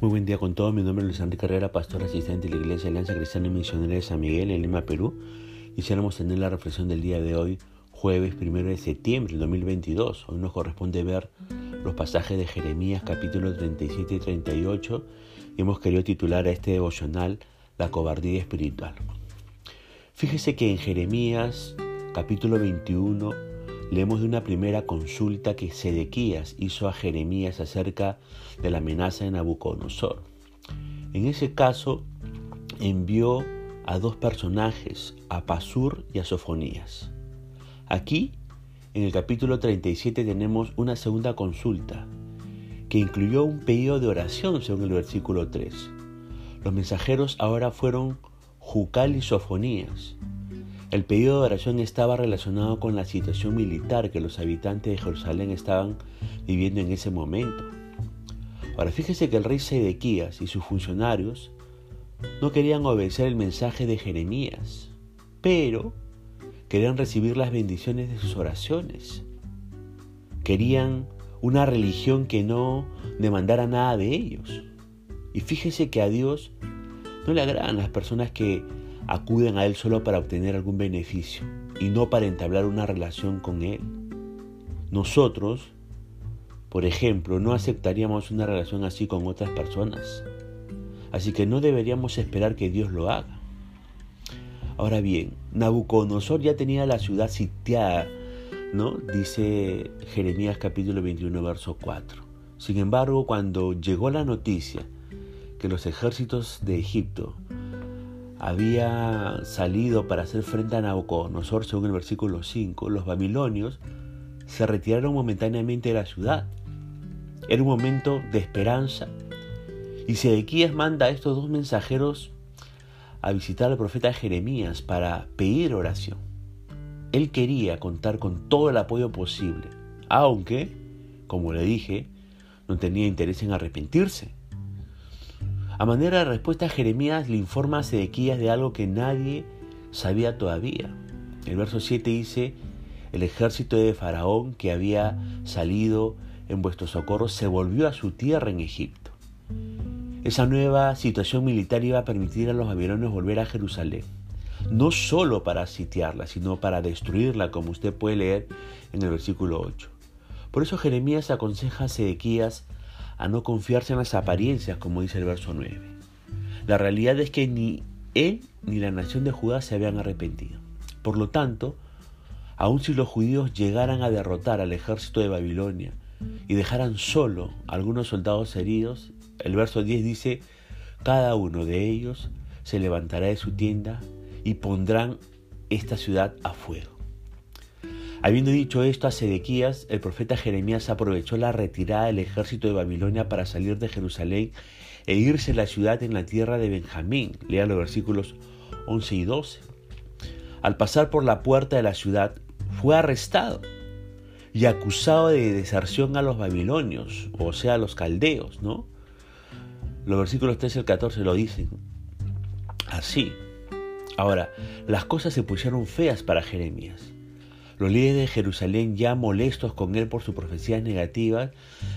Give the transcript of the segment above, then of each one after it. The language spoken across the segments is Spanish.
Muy buen día con todos. Mi nombre es Luis Enrique Carrera, pastor asistente de la Iglesia Alianza Cristiana y Misionera de San Miguel en Lima, Perú. Quisiéramos tener la reflexión del día de hoy, jueves 1 de septiembre del 2022. Hoy nos corresponde ver los pasajes de Jeremías capítulos 37 y 38 y hemos querido titular a este devocional La cobardía espiritual. Fíjese que en Jeremías capítulo 21 leemos de una primera consulta que Sedequías hizo a Jeremías acerca de la amenaza de Nabucodonosor. En ese caso, envió a dos personajes, a Pasur y a Sofonías. Aquí, en el capítulo 37, tenemos una segunda consulta, que incluyó un pedido de oración según el versículo 3. Los mensajeros ahora fueron Jucal y Sofonías, el pedido de oración estaba relacionado con la situación militar que los habitantes de Jerusalén estaban viviendo en ese momento. Ahora fíjese que el rey Sedequías y sus funcionarios no querían obedecer el mensaje de Jeremías, pero querían recibir las bendiciones de sus oraciones. Querían una religión que no demandara nada de ellos. Y fíjese que a Dios no le agradan las personas que acuden a Él solo para obtener algún beneficio y no para entablar una relación con Él. Nosotros, por ejemplo, no aceptaríamos una relación así con otras personas. Así que no deberíamos esperar que Dios lo haga. Ahora bien, Nabucodonosor ya tenía la ciudad sitiada, ¿no? Dice Jeremías capítulo 21, verso 4. Sin embargo, cuando llegó la noticia que los ejércitos de Egipto había salido para hacer frente a Nabucodonosor, según el versículo 5, los babilonios se retiraron momentáneamente de la ciudad. Era un momento de esperanza. Y Sedequías manda a estos dos mensajeros a visitar al profeta Jeremías para pedir oración. Él quería contar con todo el apoyo posible, aunque, como le dije, no tenía interés en arrepentirse. A manera de respuesta, Jeremías le informa a Sedequías de algo que nadie sabía todavía. El verso 7 dice, el ejército de Faraón que había salido en vuestro socorro se volvió a su tierra en Egipto. Esa nueva situación militar iba a permitir a los babilonios volver a Jerusalén, no solo para sitiarla, sino para destruirla, como usted puede leer en el versículo 8. Por eso Jeremías aconseja a Sedequías a no confiarse en las apariencias, como dice el verso 9. La realidad es que ni él ni la nación de Judá se habían arrepentido. Por lo tanto, aun si los judíos llegaran a derrotar al ejército de Babilonia y dejaran solo algunos soldados heridos, el verso 10 dice, cada uno de ellos se levantará de su tienda y pondrán esta ciudad a fuego. Habiendo dicho esto a Sedequías, el profeta Jeremías aprovechó la retirada del ejército de Babilonia para salir de Jerusalén e irse a la ciudad en la tierra de Benjamín. Lea los versículos 11 y 12. Al pasar por la puerta de la ciudad, fue arrestado y acusado de deserción a los babilonios, o sea, a los caldeos, ¿no? Los versículos 13 al 14 lo dicen así. Ahora, las cosas se pusieron feas para Jeremías. Los líderes de Jerusalén, ya molestos con él por sus profecías negativas,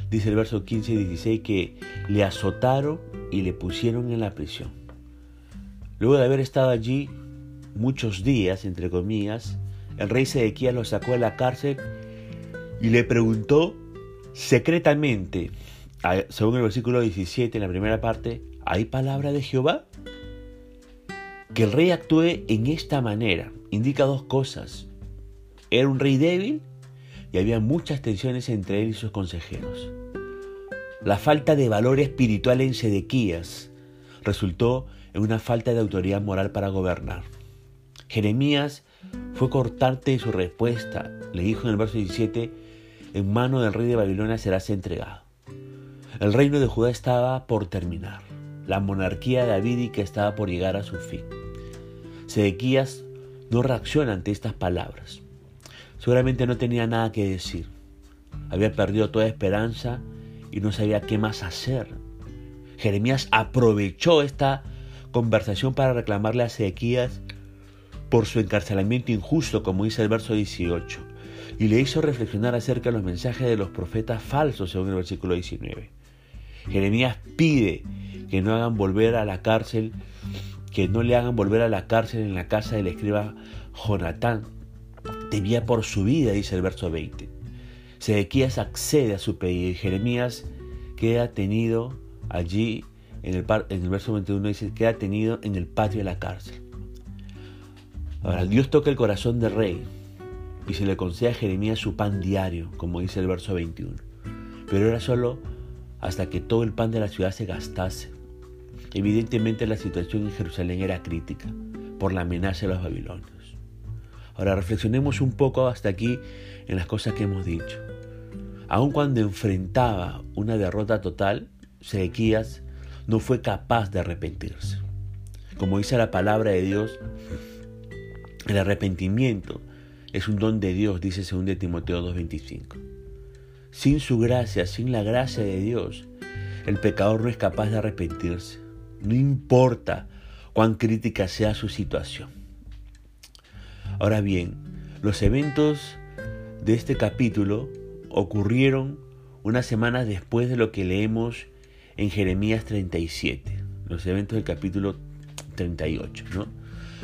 dice el verso 15 y 16, que le azotaron y le pusieron en la prisión. Luego de haber estado allí muchos días, entre comillas, el rey Sedequías lo sacó de la cárcel y le preguntó secretamente, según el versículo 17, en la primera parte, ¿hay palabra de Jehová? Que el rey actúe en esta manera indica dos cosas. Era un rey débil y había muchas tensiones entre él y sus consejeros. La falta de valor espiritual en Sedequías resultó en una falta de autoridad moral para gobernar. Jeremías fue cortante en su respuesta. Le dijo en el verso 17, en mano del rey de Babilonia serás entregado. El reino de Judá estaba por terminar. La monarquía davídica estaba por llegar a su fin. Sedequías no reacciona ante estas palabras. Seguramente no tenía nada que decir. Había perdido toda esperanza y no sabía qué más hacer. Jeremías aprovechó esta conversación para reclamarle a Ezequías por su encarcelamiento injusto, como dice el verso 18, y le hizo reflexionar acerca de los mensajes de los profetas falsos, según el versículo 19. Jeremías pide que no hagan volver a la cárcel, que no le hagan volver a la cárcel en la casa del escriba Jonatán. Temía por su vida, dice el verso 20. Sedequías accede a su pedido y Jeremías queda tenido allí, en el, en el verso 21 dice, queda tenido en el patio de la cárcel. Ahora, Dios toca el corazón del rey y se le concede a Jeremías su pan diario, como dice el verso 21. Pero era solo hasta que todo el pan de la ciudad se gastase. Evidentemente la situación en Jerusalén era crítica por la amenaza de los babilonios. Ahora reflexionemos un poco hasta aquí en las cosas que hemos dicho. Aun cuando enfrentaba una derrota total, Sedequías no fue capaz de arrepentirse. Como dice la palabra de Dios, el arrepentimiento es un don de Dios, dice 2 Timoteo 2.25. Sin su gracia, sin la gracia de Dios, el pecador no es capaz de arrepentirse. No importa cuán crítica sea su situación. Ahora bien, los eventos de este capítulo ocurrieron unas semanas después de lo que leemos en Jeremías 37, los eventos del capítulo 38. ¿no?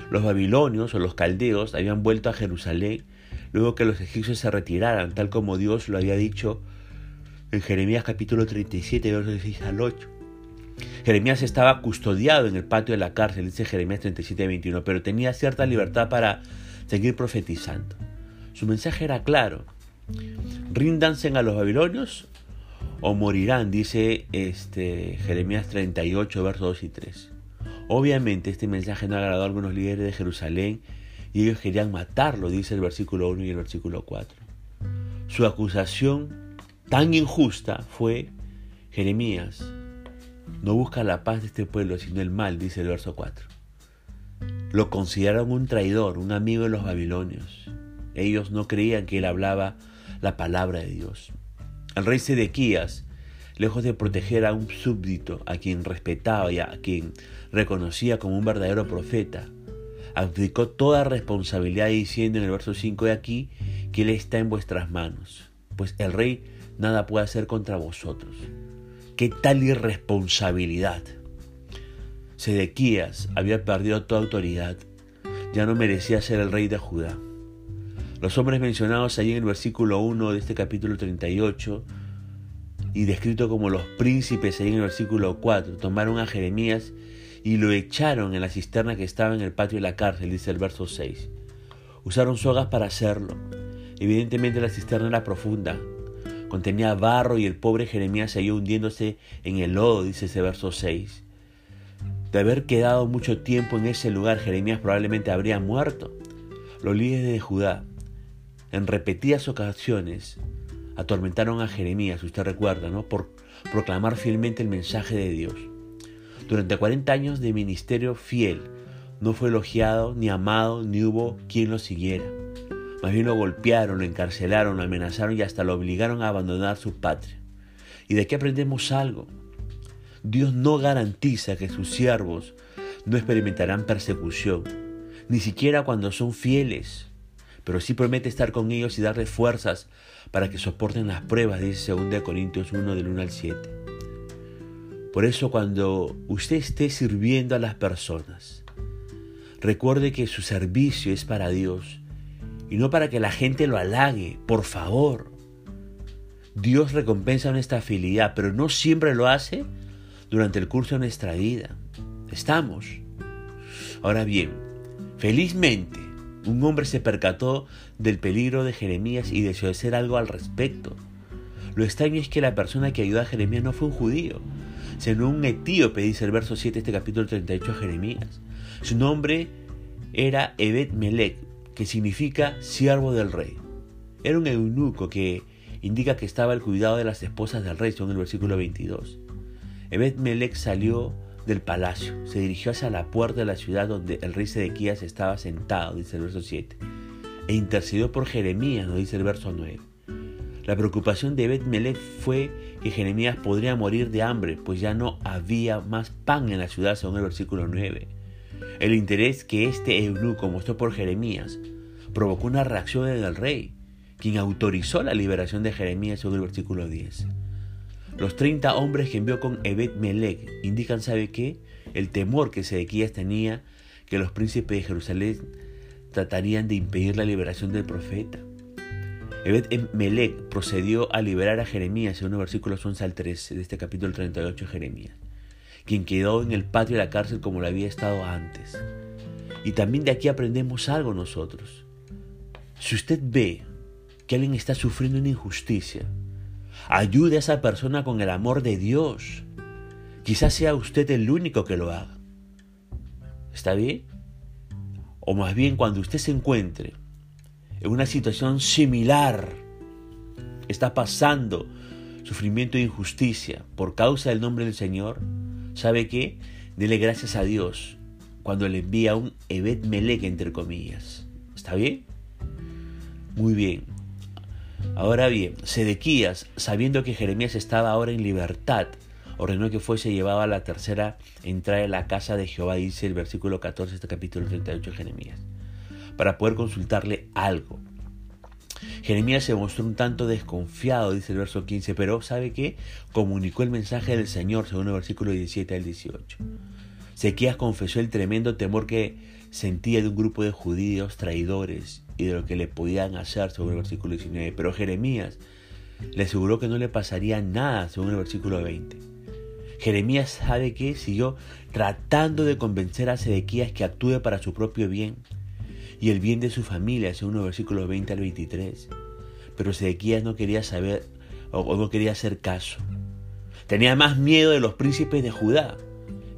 Los babilonios o los caldeos habían vuelto a Jerusalén luego que los egipcios se retiraran, tal como Dios lo había dicho en Jeremías capítulo 37, versos 6 al 8. Jeremías estaba custodiado en el patio de la cárcel, dice Jeremías 37, 21, pero tenía cierta libertad para seguir profetizando. Su mensaje era claro. Ríndanse a los babilonios o morirán, dice este, Jeremías 38, versos 2 y 3. Obviamente este mensaje no agradó a algunos líderes de Jerusalén y ellos querían matarlo, dice el versículo 1 y el versículo 4. Su acusación tan injusta fue Jeremías. No busca la paz de este pueblo, sino el mal, dice el verso 4. Lo consideraron un traidor, un amigo de los babilonios. Ellos no creían que él hablaba la palabra de Dios. El rey Sedequías, lejos de proteger a un súbdito, a quien respetaba y a quien reconocía como un verdadero profeta, abdicó toda responsabilidad diciendo en el verso 5 de aquí que Él está en vuestras manos, pues el rey nada puede hacer contra vosotros. ¿Qué tal irresponsabilidad? Sedequías había perdido toda autoridad, ya no merecía ser el rey de Judá. Los hombres mencionados allí en el versículo 1 de este capítulo 38 y descrito como los príncipes ahí en el versículo 4 tomaron a Jeremías y lo echaron en la cisterna que estaba en el patio de la cárcel, dice el verso 6. Usaron sogas para hacerlo. Evidentemente la cisterna era profunda, contenía barro y el pobre Jeremías se hundiéndose en el lodo, dice ese verso 6. De haber quedado mucho tiempo en ese lugar, Jeremías probablemente habría muerto. Los líderes de Judá, en repetidas ocasiones, atormentaron a Jeremías, usted recuerda, ¿no? Por proclamar fielmente el mensaje de Dios. Durante 40 años de ministerio fiel, no fue elogiado, ni amado, ni hubo quien lo siguiera. Más bien lo golpearon, lo encarcelaron, lo amenazaron y hasta lo obligaron a abandonar su patria. ¿Y de qué aprendemos algo? Dios no garantiza que sus siervos no experimentarán persecución, ni siquiera cuando son fieles, pero sí promete estar con ellos y darles fuerzas para que soporten las pruebas, dice 2 Corintios 1 del 1 al 7. Por eso cuando usted esté sirviendo a las personas, recuerde que su servicio es para Dios y no para que la gente lo halague, por favor. Dios recompensa nuestra fidelidad, pero no siempre lo hace durante el curso de nuestra vida. Estamos. Ahora bien, felizmente, un hombre se percató del peligro de Jeremías y deseó hacer algo al respecto. Lo extraño es que la persona que ayudó a Jeremías no fue un judío, sino un etíope, dice el verso 7 de este capítulo 38 de Jeremías. Su nombre era Ebed Melech, que significa siervo del rey. Era un eunuco que indica que estaba al cuidado de las esposas del rey, según el versículo 22. Ebed Melech salió del palacio, se dirigió hacia la puerta de la ciudad donde el rey Sedequías estaba sentado, dice el verso 7, e intercedió por Jeremías, nos dice el verso 9. La preocupación de Bet Melech fue que Jeremías podría morir de hambre, pues ya no había más pan en la ciudad, según el versículo 9. El interés que este eunuco mostró por Jeremías provocó una reacción en el rey, quien autorizó la liberación de Jeremías, según el versículo 10. Los 30 hombres que envió con Ebed Melech indican, ¿sabe qué? El temor que Sedequías tenía que los príncipes de Jerusalén tratarían de impedir la liberación del profeta. Ebed Melech procedió a liberar a Jeremías, según los versículos 11 al 13 de este capítulo 38 de Jeremías, quien quedó en el patio de la cárcel como lo había estado antes. Y también de aquí aprendemos algo nosotros. Si usted ve que alguien está sufriendo una injusticia, ayude a esa persona con el amor de Dios. Quizás sea usted el único que lo haga. ¿Está bien? O más bien cuando usted se encuentre en una situación similar, está pasando sufrimiento e injusticia por causa del nombre del Señor, ¿sabe qué? Dele gracias a Dios cuando le envía un Evet Melech entre comillas. ¿Está bien? Muy bien. Ahora bien, Sedequías, sabiendo que Jeremías estaba ahora en libertad, ordenó que fuese llevado a la tercera entrada de la casa de Jehová, dice el versículo 14 de este capítulo 38 de Jeremías, para poder consultarle algo. Jeremías se mostró un tanto desconfiado, dice el verso 15, pero ¿sabe qué? Comunicó el mensaje del Señor, según el versículo 17 al 18. Sequías confesó el tremendo temor que sentía de un grupo de judíos traidores y de lo que le podían hacer, según el versículo 19. Pero Jeremías le aseguró que no le pasaría nada, según el versículo 20. Jeremías sabe que siguió tratando de convencer a Sedequías que actúe para su propio bien y el bien de su familia, según el versículo 20 al 23. Pero Sedequías no quería saber o no quería hacer caso. Tenía más miedo de los príncipes de Judá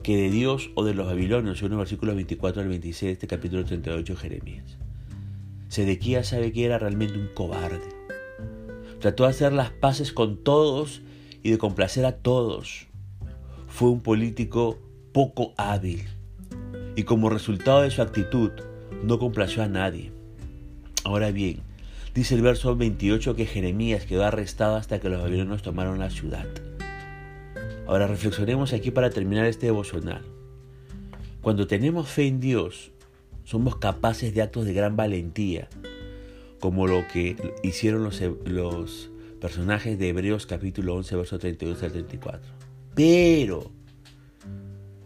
que de Dios o de los babilonios, según el versículo 24 al 26 de este capítulo 38 de Jeremías. Sedequías sabe que era realmente un cobarde. Trató de hacer las paces con todos y de complacer a todos. Fue un político poco hábil y como resultado de su actitud no complació a nadie. Ahora bien, dice el verso 28 que Jeremías quedó arrestado hasta que los babilonios tomaron la ciudad. Ahora reflexionemos aquí para terminar este devocional. Cuando tenemos fe en Dios, somos capaces de actos de gran valentía, como lo que hicieron los, personajes de Hebreos capítulo 11, verso 32 al 34. Pero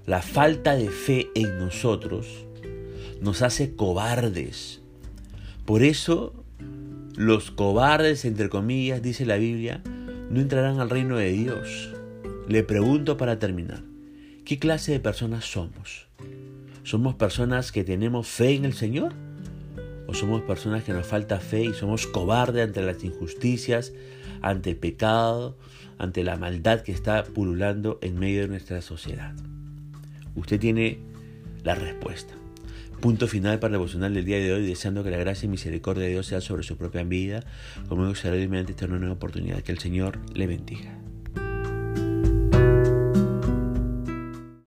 la falta de fe en nosotros nos hace cobardes. Por eso los cobardes, entre comillas, dice la Biblia, no entrarán al reino de Dios. Le pregunto para terminar, ¿qué clase de personas somos? ¿Somos personas que tenemos fe en el Señor? ¿O somos personas que nos falta fe y somos cobardes ante las injusticias, ante el pecado, ante la maldad que está pululando en medio de nuestra sociedad? Usted tiene la respuesta. Punto final para el devocional del día de hoy, deseando que la gracia y misericordia de Dios sea sobre su propia vida, como será mediante esta nueva oportunidad. Que el Señor le bendiga.